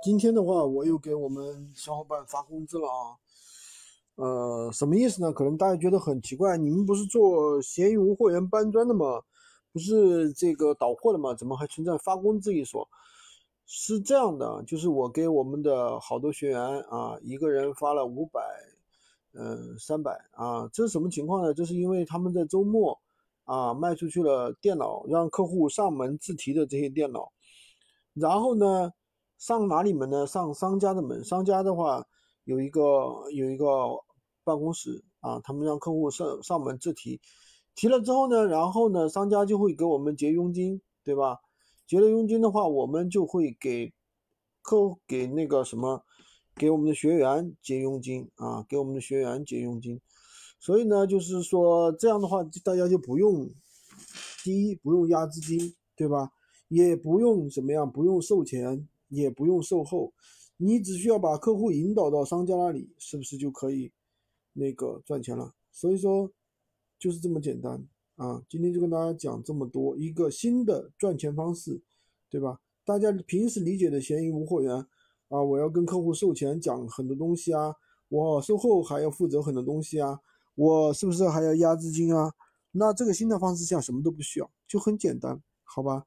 今天的话，我又给我们小伙伴发工资了啊。呃，什么意思呢？可能大家觉得很奇怪，你们不是做闲鱼无货源搬砖的吗？不是这个倒货的吗？怎么还存在发工资一说？是这样的，就是我给我们的好多学员啊，一个人发了五百，嗯，三百啊，这是什么情况呢？这是因为他们在周末啊卖出去了电脑，让客户上门自提的这些电脑，然后呢？上哪里门呢？上商家的门。商家的话有一个有一个办公室啊，他们让客户上上门自提，提了之后呢，然后呢，商家就会给我们结佣金，对吧？结了佣金的话，我们就会给客户给那个什么，给我们的学员结佣金啊，给我们的学员结佣金。所以呢，就是说这样的话，大家就不用第一不用压资金，对吧？也不用怎么样，不用售前。也不用售后，你只需要把客户引导到商家那里，是不是就可以那个赚钱了？所以说就是这么简单啊！今天就跟大家讲这么多，一个新的赚钱方式，对吧？大家平时理解的闲鱼无货源啊，我要跟客户售前讲很多东西啊，我售后还要负责很多东西啊，我是不是还要压资金啊？那这个新的方式下什么都不需要，就很简单，好吧？